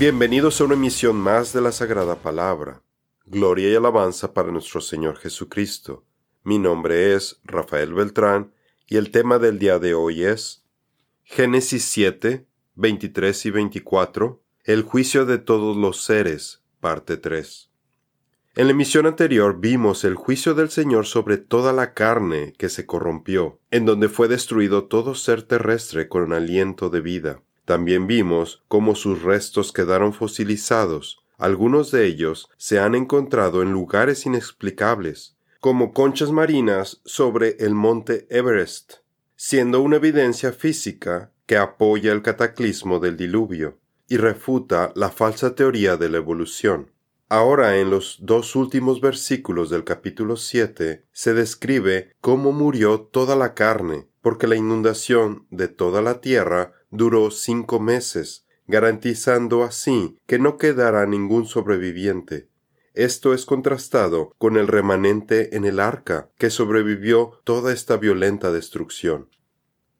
Bienvenidos a una emisión más de la Sagrada Palabra. Gloria y alabanza para nuestro Señor Jesucristo. Mi nombre es Rafael Beltrán y el tema del día de hoy es Génesis 7, 23 y 24, el juicio de todos los seres, parte 3. En la emisión anterior vimos el juicio del Señor sobre toda la carne que se corrompió, en donde fue destruido todo ser terrestre con aliento de vida. También vimos cómo sus restos quedaron fosilizados. Algunos de ellos se han encontrado en lugares inexplicables, como conchas marinas sobre el monte Everest, siendo una evidencia física que apoya el cataclismo del diluvio y refuta la falsa teoría de la evolución. Ahora en los dos últimos versículos del capítulo 7 se describe cómo murió toda la carne, porque la inundación de toda la tierra duró cinco meses, garantizando así que no quedará ningún sobreviviente. Esto es contrastado con el remanente en el arca, que sobrevivió toda esta violenta destrucción.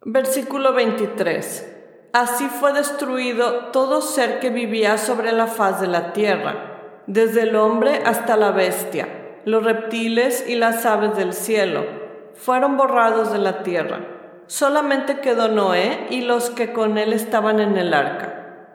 Versículo 23. Así fue destruido todo ser que vivía sobre la faz de la tierra desde el hombre hasta la bestia, los reptiles y las aves del cielo, fueron borrados de la tierra. Solamente quedó Noé y los que con él estaban en el arca.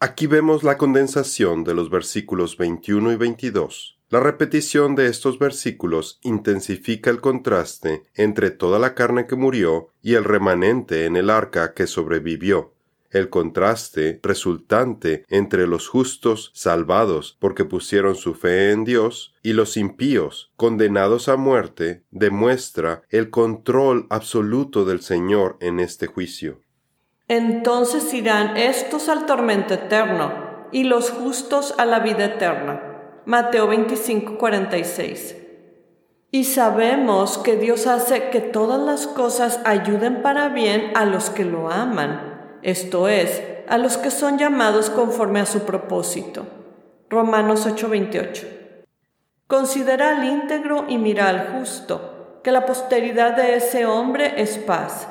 Aquí vemos la condensación de los versículos 21 y 22. La repetición de estos versículos intensifica el contraste entre toda la carne que murió y el remanente en el arca que sobrevivió el contraste resultante entre los justos salvados porque pusieron su fe en Dios y los impíos condenados a muerte demuestra el control absoluto del Señor en este juicio. Entonces irán estos al tormento eterno y los justos a la vida eterna. Mateo 25, 46. Y sabemos que Dios hace que todas las cosas ayuden para bien a los que lo aman esto es, a los que son llamados conforme a su propósito. Romanos 8:28. Considera al íntegro y mira al justo, que la posteridad de ese hombre es paz,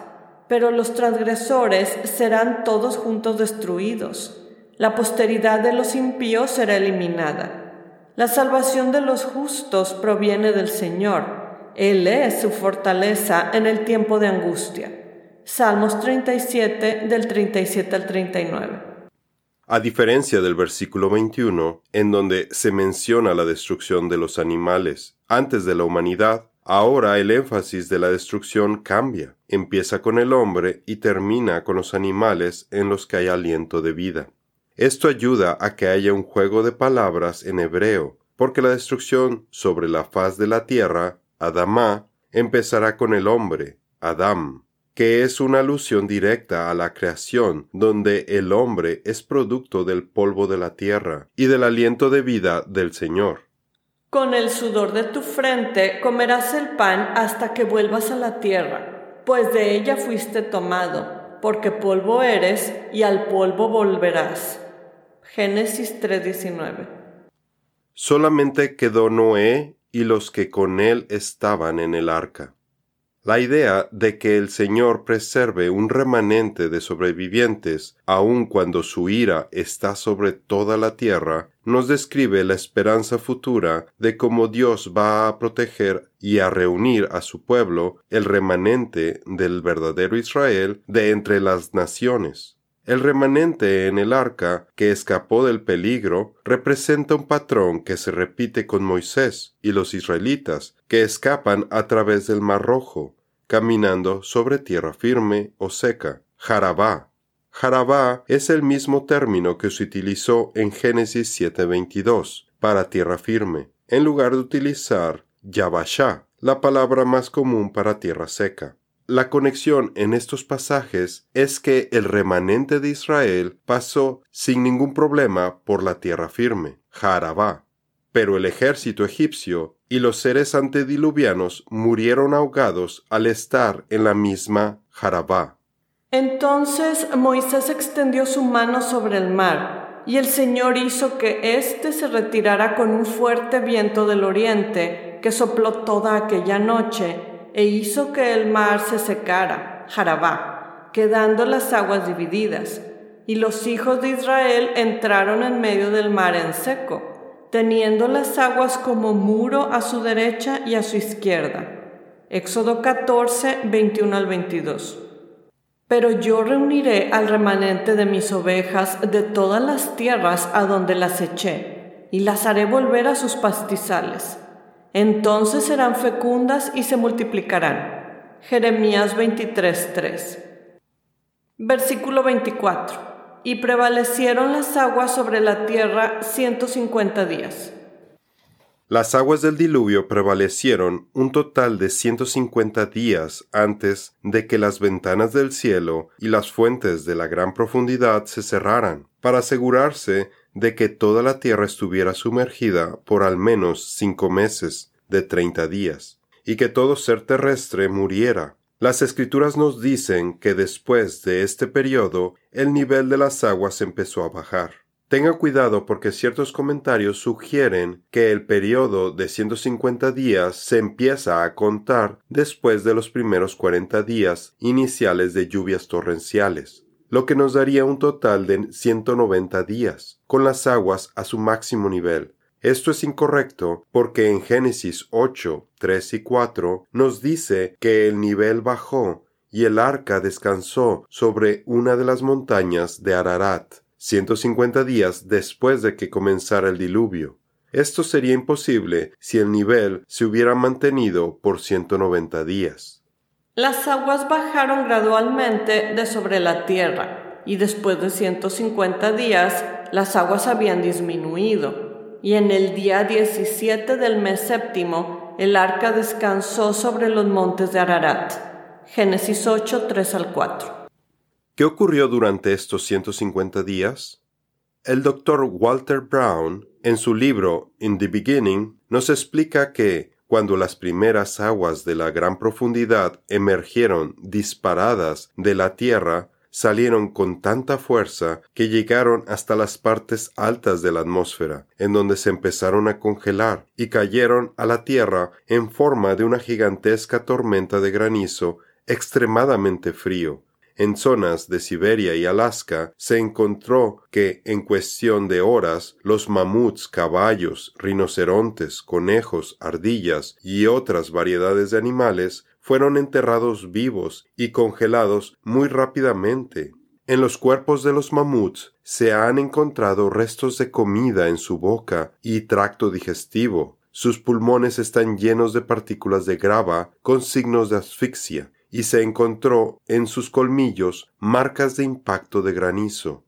pero los transgresores serán todos juntos destruidos. La posteridad de los impíos será eliminada. La salvación de los justos proviene del Señor. Él es su fortaleza en el tiempo de angustia. Salmos 37 del 37 al 39. A diferencia del versículo 21, en donde se menciona la destrucción de los animales antes de la humanidad, ahora el énfasis de la destrucción cambia, empieza con el hombre y termina con los animales en los que hay aliento de vida. Esto ayuda a que haya un juego de palabras en hebreo, porque la destrucción sobre la faz de la tierra, Adamá, empezará con el hombre, Adam, que es una alusión directa a la creación, donde el hombre es producto del polvo de la tierra y del aliento de vida del Señor. Con el sudor de tu frente comerás el pan hasta que vuelvas a la tierra, pues de ella fuiste tomado, porque polvo eres y al polvo volverás. Génesis 3:19 Solamente quedó Noé y los que con él estaban en el arca. La idea de que el Señor preserve un remanente de sobrevivientes, aun cuando su ira está sobre toda la tierra, nos describe la esperanza futura de cómo Dios va a proteger y a reunir a su pueblo, el remanente del verdadero Israel, de entre las naciones. El remanente en el arca que escapó del peligro representa un patrón que se repite con Moisés y los israelitas que escapan a través del Mar Rojo, caminando sobre tierra firme o seca. Jarabá. Jarabá es el mismo término que se utilizó en Génesis 7:22 para tierra firme, en lugar de utilizar Yabashá, la palabra más común para tierra seca. La conexión en estos pasajes es que el remanente de Israel pasó sin ningún problema por la tierra firme, Jarabá, pero el ejército egipcio y los seres antediluvianos murieron ahogados al estar en la misma Jarabá. Entonces Moisés extendió su mano sobre el mar, y el Señor hizo que éste se retirara con un fuerte viento del oriente que sopló toda aquella noche e hizo que el mar se secara, Jarabá, quedando las aguas divididas. y los hijos de Israel entraron en medio del mar en seco, teniendo las aguas como muro a su derecha y a su izquierda. Éxodo 14, 21 al 22. Pero yo reuniré al remanente de mis ovejas de todas las tierras a donde las eché, y las haré volver a sus pastizales. Entonces serán fecundas y se multiplicarán. Jeremías 23, 3. Versículo 24 y prevalecieron las aguas sobre la tierra ciento cincuenta días. Las aguas del diluvio prevalecieron un total de ciento cincuenta días antes de que las ventanas del cielo y las fuentes de la gran profundidad se cerraran, para asegurarse de que toda la tierra estuviera sumergida por al menos cinco meses de treinta días, y que todo ser terrestre muriera, las escrituras nos dicen que después de este periodo el nivel de las aguas empezó a bajar. Tenga cuidado porque ciertos comentarios sugieren que el periodo de 150 días se empieza a contar después de los primeros 40 días iniciales de lluvias torrenciales, lo que nos daría un total de 190 días, con las aguas a su máximo nivel, esto es incorrecto porque en Génesis 8, 3 y 4 nos dice que el nivel bajó y el arca descansó sobre una de las montañas de Ararat, 150 días después de que comenzara el diluvio. Esto sería imposible si el nivel se hubiera mantenido por 190 días. Las aguas bajaron gradualmente de sobre la tierra, y después de 150 días las aguas habían disminuido y en el día 17 del mes séptimo el arca descansó sobre los montes de Ararat. Génesis 8, 3 al 4. ¿Qué ocurrió durante estos 150 días? El doctor Walter Brown, en su libro In the Beginning, nos explica que cuando las primeras aguas de la gran profundidad emergieron disparadas de la tierra, salieron con tanta fuerza que llegaron hasta las partes altas de la atmósfera, en donde se empezaron a congelar y cayeron a la tierra en forma de una gigantesca tormenta de granizo extremadamente frío. En zonas de Siberia y Alaska se encontró que en cuestión de horas los mamuts, caballos, rinocerontes, conejos, ardillas y otras variedades de animales fueron enterrados vivos y congelados muy rápidamente. En los cuerpos de los mamuts se han encontrado restos de comida en su boca y tracto digestivo. Sus pulmones están llenos de partículas de grava con signos de asfixia y se encontró en sus colmillos marcas de impacto de granizo.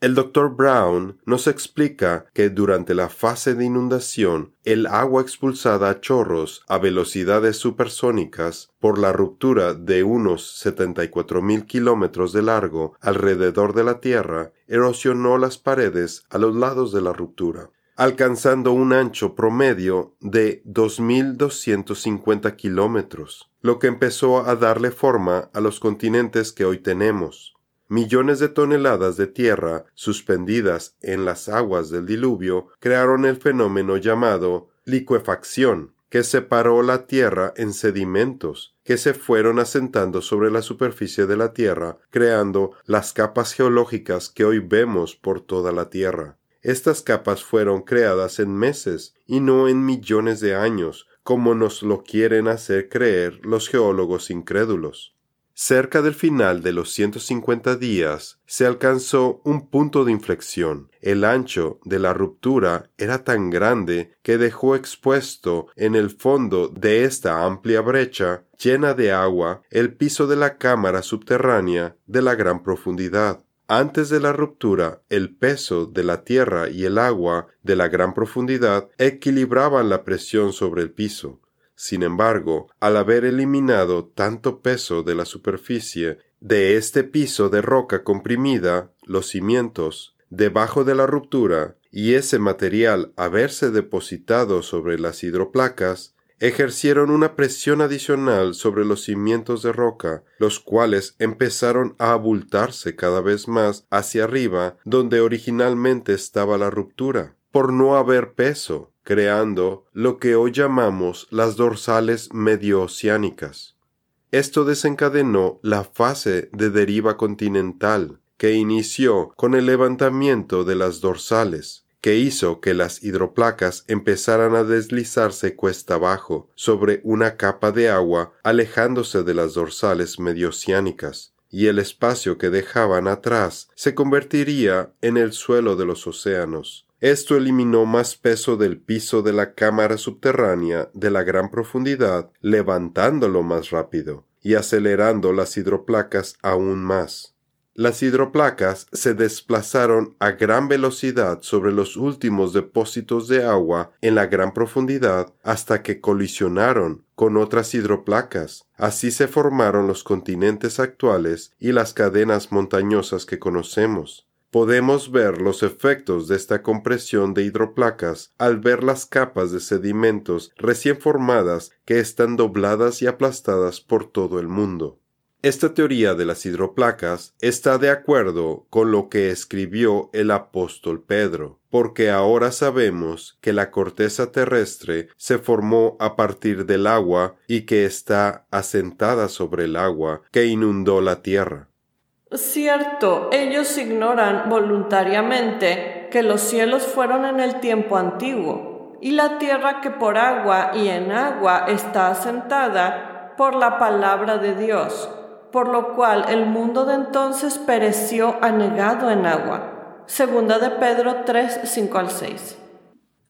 El doctor Brown nos explica que durante la fase de inundación el agua expulsada a chorros a velocidades supersónicas por la ruptura de unos 74 mil kilómetros de largo alrededor de la Tierra erosionó las paredes a los lados de la ruptura, alcanzando un ancho promedio de 2.250 kilómetros, lo que empezó a darle forma a los continentes que hoy tenemos millones de toneladas de tierra suspendidas en las aguas del diluvio crearon el fenómeno llamado licuefacción, que separó la tierra en sedimentos que se fueron asentando sobre la superficie de la tierra, creando las capas geológicas que hoy vemos por toda la tierra. Estas capas fueron creadas en meses y no en millones de años, como nos lo quieren hacer creer los geólogos incrédulos. Cerca del final de los 150 días se alcanzó un punto de inflexión. El ancho de la ruptura era tan grande que dejó expuesto en el fondo de esta amplia brecha llena de agua el piso de la cámara subterránea de la gran profundidad. Antes de la ruptura, el peso de la tierra y el agua de la gran profundidad equilibraban la presión sobre el piso. Sin embargo, al haber eliminado tanto peso de la superficie de este piso de roca comprimida, los cimientos, debajo de la ruptura, y ese material haberse depositado sobre las hidroplacas, ejercieron una presión adicional sobre los cimientos de roca, los cuales empezaron a abultarse cada vez más hacia arriba donde originalmente estaba la ruptura, por no haber peso creando lo que hoy llamamos las dorsales medio-oceánicas. Esto desencadenó la fase de deriva continental, que inició con el levantamiento de las dorsales, que hizo que las hidroplacas empezaran a deslizarse cuesta abajo sobre una capa de agua alejándose de las dorsales medioceánicas, y el espacio que dejaban atrás se convertiría en el suelo de los océanos. Esto eliminó más peso del piso de la cámara subterránea de la gran profundidad, levantándolo más rápido y acelerando las hidroplacas aún más. Las hidroplacas se desplazaron a gran velocidad sobre los últimos depósitos de agua en la gran profundidad hasta que colisionaron con otras hidroplacas. Así se formaron los continentes actuales y las cadenas montañosas que conocemos. Podemos ver los efectos de esta compresión de hidroplacas al ver las capas de sedimentos recién formadas que están dobladas y aplastadas por todo el mundo. Esta teoría de las hidroplacas está de acuerdo con lo que escribió el apóstol Pedro, porque ahora sabemos que la corteza terrestre se formó a partir del agua y que está asentada sobre el agua que inundó la tierra. Cierto, ellos ignoran voluntariamente que los cielos fueron en el tiempo antiguo, y la tierra que por agua y en agua está asentada por la palabra de Dios por lo cual el mundo de entonces pereció anegado en agua. Segunda de Pedro 3, 5 al 6.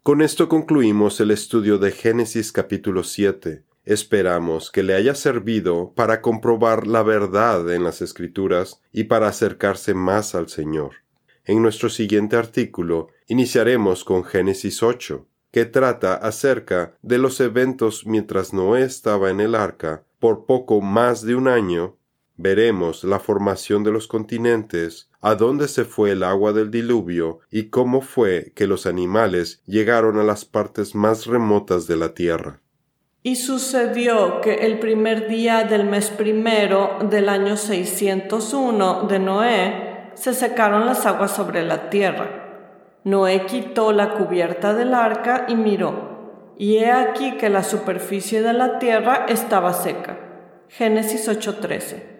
Con esto concluimos el estudio de Génesis capítulo 7. Esperamos que le haya servido para comprobar la verdad en las Escrituras y para acercarse más al Señor. En nuestro siguiente artículo iniciaremos con Génesis 8, que trata acerca de los eventos mientras Noé estaba en el arca por poco más de un año veremos la formación de los continentes, a dónde se fue el agua del diluvio y cómo fue que los animales llegaron a las partes más remotas de la tierra. Y sucedió que el primer día del mes primero del año 601 de Noé se secaron las aguas sobre la tierra. Noé quitó la cubierta del arca y miró, y he aquí que la superficie de la tierra estaba seca. Génesis 8:13